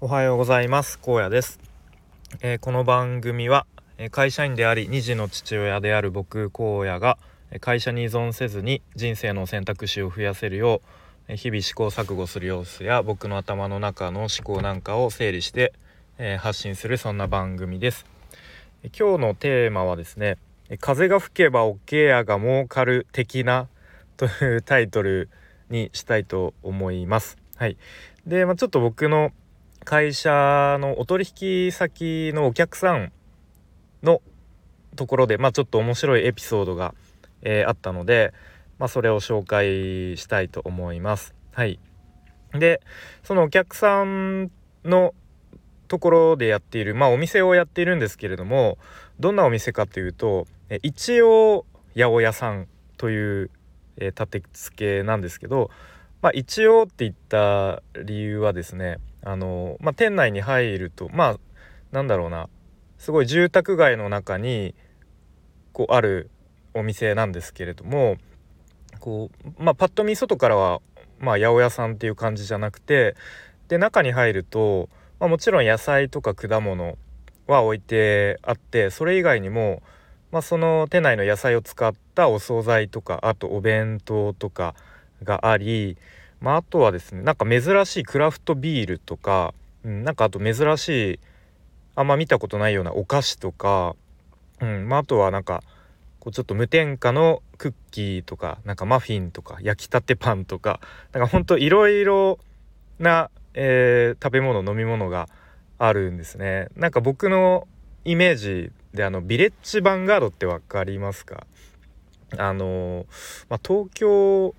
おはようございます。高野です、えー、この番組は会社員であり2児の父親である僕荒野が会社に依存せずに人生の選択肢を増やせるよう日々試行錯誤する様子や僕の頭の中の思考なんかを整理して、えー、発信するそんな番組です。今日のテーマはですね風が吹けば桶屋が儲かる的なというタイトルにしたいと思います。はい。で、まあ、ちょっと僕の会社のお取引先のお客さんのところで、まあ、ちょっと面白いエピソードが、えー、あったので、まあ、それを紹介したいと思います。はい、でそのお客さんのところでやっている、まあ、お店をやっているんですけれどもどんなお店かというと一応八百屋さんという、えー、立て付けなんですけど、まあ、一応って言った理由はですねあの、まあ、店内に入るとまあなんだろうな。すごい住宅街の中にこうあるお店なんですけれどもこう、まあ、パッと見外からは、まあ、八百屋さんっていう感じじゃなくてで中に入ると、まあ、もちろん野菜とか果物は置いてあってそれ以外にも、まあ、その店内の野菜を使ったお惣菜とかあとお弁当とかがありまあ、あとはですねなんか珍しいクラフトビールとか、うん、なんかあと珍しいあんま見たことないようなお菓子とか、うんまあ、あとはなんかこうちょっと無添加のクッキーとかなんかマフィンとか焼きたてパンとかなんかほんといろいろな、えー、食べ物飲み物があるんですね。なんか僕のイメージであのビレッジヴァンガードって分かりますか？あのまあ、東京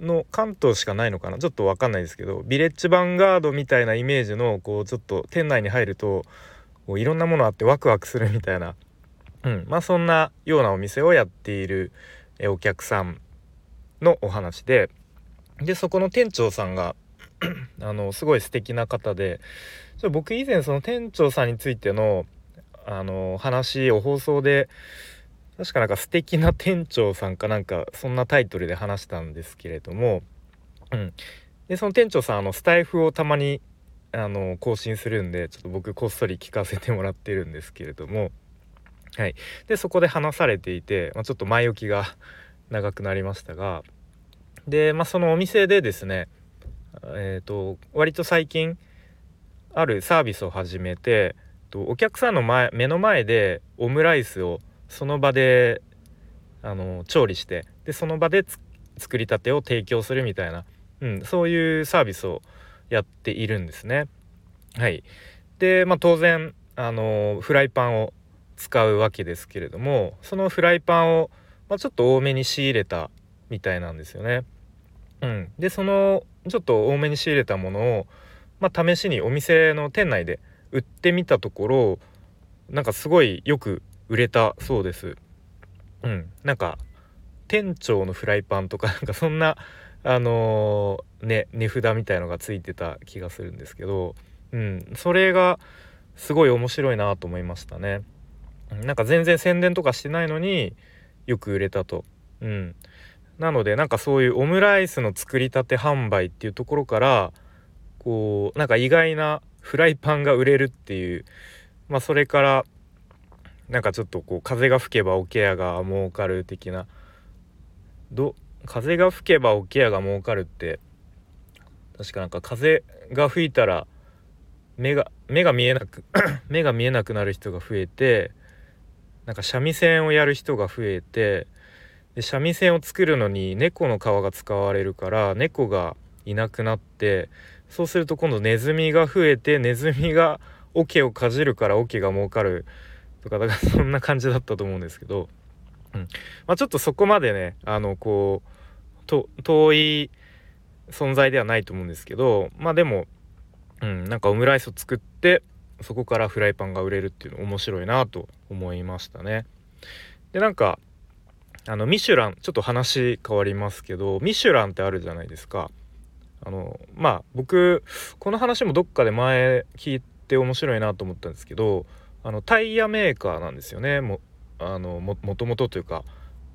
の関東しかないのかな？ちょっと分かんないですけどビレッジヴァンガードみたいなイメージのこうちょっと店内に入るとこういろんなものあってワクワクするみたいな、うん、まあそんなようなお店をやっているお客さんのお話で。でそこの店長さんが あのすごい素敵な方で僕以前その店長さんについてのあの話を放送で確かなんか素敵な店長さんかなんかそんなタイトルで話したんですけれども、うん、でその店長さんあのスタイフをたまにあの更新するんでちょっと僕こっそり聞かせてもらってるんですけれども、はい、でそこで話されていて、まあ、ちょっと前置きが長くなりましたがで、まあ、そのお店でですねえっ、ー、と割と最近あるサービスを始めてお客さんの前目の前でオムライスをその場であの調理してでその場で作りたてを提供するみたいな、うん、そういうサービスをやっているんですね。はい、で、まあ、当然あのフライパンを使うわけですけれどもそのフライパンを、まあ、ちょっと多めに仕入れたみたいなんですよね。うん、でそのちょっと多めに仕入れたものを、まあ、試しにお店の店内で売ってみたところなんかすごいよく売れたそうです。うん、なんか店長のフライパンとか なんかそんなあのー、ね値札みたいのがついてた気がするんですけど、うん、それがすごい面白いなと思いましたね。なんか全然宣伝とかしてないのによく売れたと。うん、なのでなんかそういうオムライスの作りたて販売っていうところからこうなんか意外なフライパンが売れるっていうまあそれからなんかちょっとこう風が吹けば桶屋が儲かる的な。ど風が吹けば桶屋が儲かるって確かなんか風が吹いたら目が目が見えなく 目が見えなくなる人が増えてなんか三味線をやる人が増えてで三味線を作るのに猫の皮が使われるから猫がいなくなってそうすると今度ネズミが増えてネズミが桶をかじるから桶が儲かる。とかだから そんな感じだったと思うんですけど、うんまあ、ちょっとそこまでねあのこう遠い存在ではないと思うんですけどまあでも、うん、なんかオムライスを作ってそこからフライパンが売れるっていうの面白いなと思いましたね。でなんかあのミシュランちょっと話変わりますけどミシュランってあるじゃないですか。あのまあ僕この話もどっかで前聞いて面白いなと思ったんですけどあのタイヤメーカーなんですよね。もあのもともとというか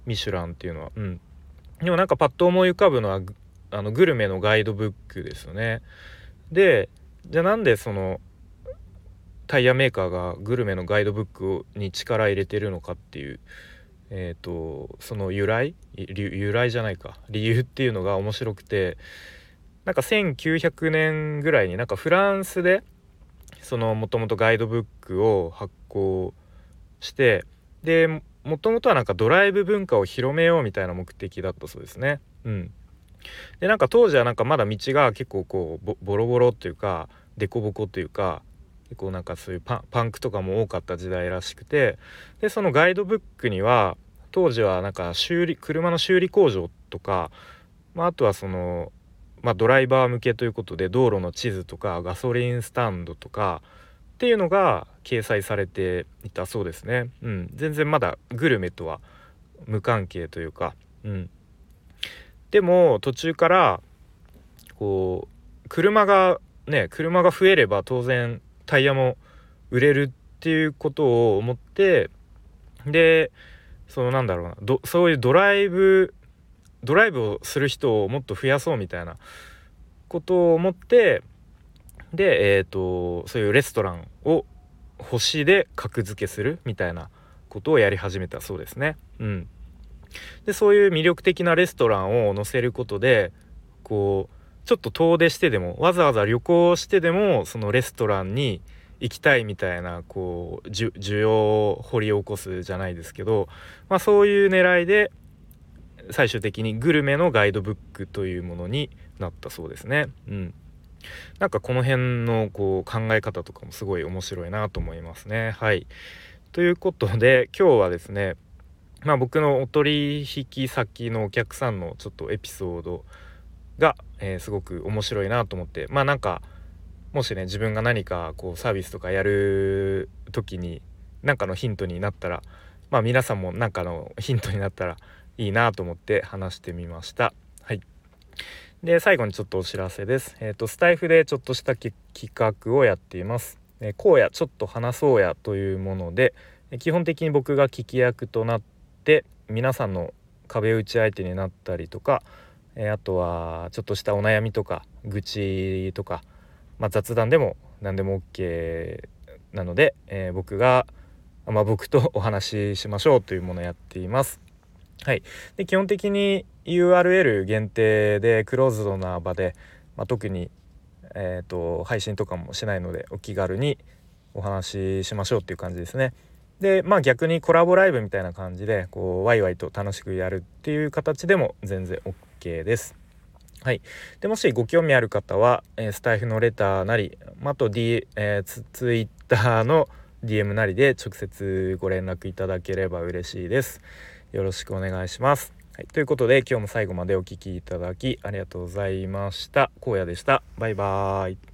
ミシュランっていうのは。うん。でもなんかパッと思い浮かぶのはあのグルメのガイドブックですよね。でじゃあなんでそのタイヤメーカーがグルメのガイドブックに力入れてるのかっていうえーと、その由来？由来じゃないか。理由っていうのが面白くて。なんか1900年ぐらいになんかフランスでそのもともとガイドブックを発行してでもともとはなんかドライブ文化を広めようみたいな目的だったそうですね。うん、でなんか当時はなんかまだ道が結構こうボロボロっていうか凸凹というか結構なんかそういうパンクとかも多かった時代らしくてでそのガイドブックには当時はなんか修理車の修理工場とか、まあ、あとはその、まあ、ドライバー向けということで道路の地図とかガソリンスタンドとかっていうのが掲載されていたそうですね。うん、全然まだグルメとは無関係というか、うん、でも途中からこう車がね車が増えれば当然タイヤも売れるっていうことを思ってでそのなんだろうなそういうドライブドライブをする人をもっと増やそうみたいなことを思ってで、えーと、そういうレストランを星で格付けするみたいなことをやり始めたそうですね。うん、でそういう魅力的なレストランを載せることでこうちょっと遠出してでもわざわざ旅行してでもそのレストランに行きたいみたいなこう需要を掘り起こすじゃないですけど、まあ、そういう狙いで最終的にグルメのガイドブックというものになったそうですね。うん、なんかこの辺のこう考え方とかもすごい面白いなと思いますね。はい。ということで今日はですねまあ僕のお取引先のお客さんのちょっとエピソードが、えー、すごく面白いなと思ってまあなんかもしね自分が何かこうサービスとかやる時に何かのヒントになったらまあ皆さんも何かのヒントになったらいいなと思って話してみました。はい。で最後にちょっとお知らせです。えっ、ー、とスタイフでちょっとした企画をやっています。えこうやちょっと話そうやというもので基本的に僕が聞き役となって皆さんの壁打ち相手になったりとか、えあとはちょっとしたお悩みとか愚痴とかまあ、雑談でも何でも OK なので、えー、僕が、まあ、僕とお話ししましょうというものをやっています。はい、で基本的に URL 限定でクローズドな場で、まあ、特に、えーと、配信とかもしないのでお気軽にお話ししましょうっていう感じですね。でまあ逆にコラボライブみたいな感じでこうワイワイと楽しくやるっていう形でも全然 OK です。はい、でもしご興味ある方は、えー、スタイフのレターなり、まあ、と、D えー、ツツイッターの DM なりで直接ご連絡いただければ嬉しいです。よろしくお願いします。はい、ということで今日も最後までお聴きいただきありがとうございました。荒野でした。バイバーイ。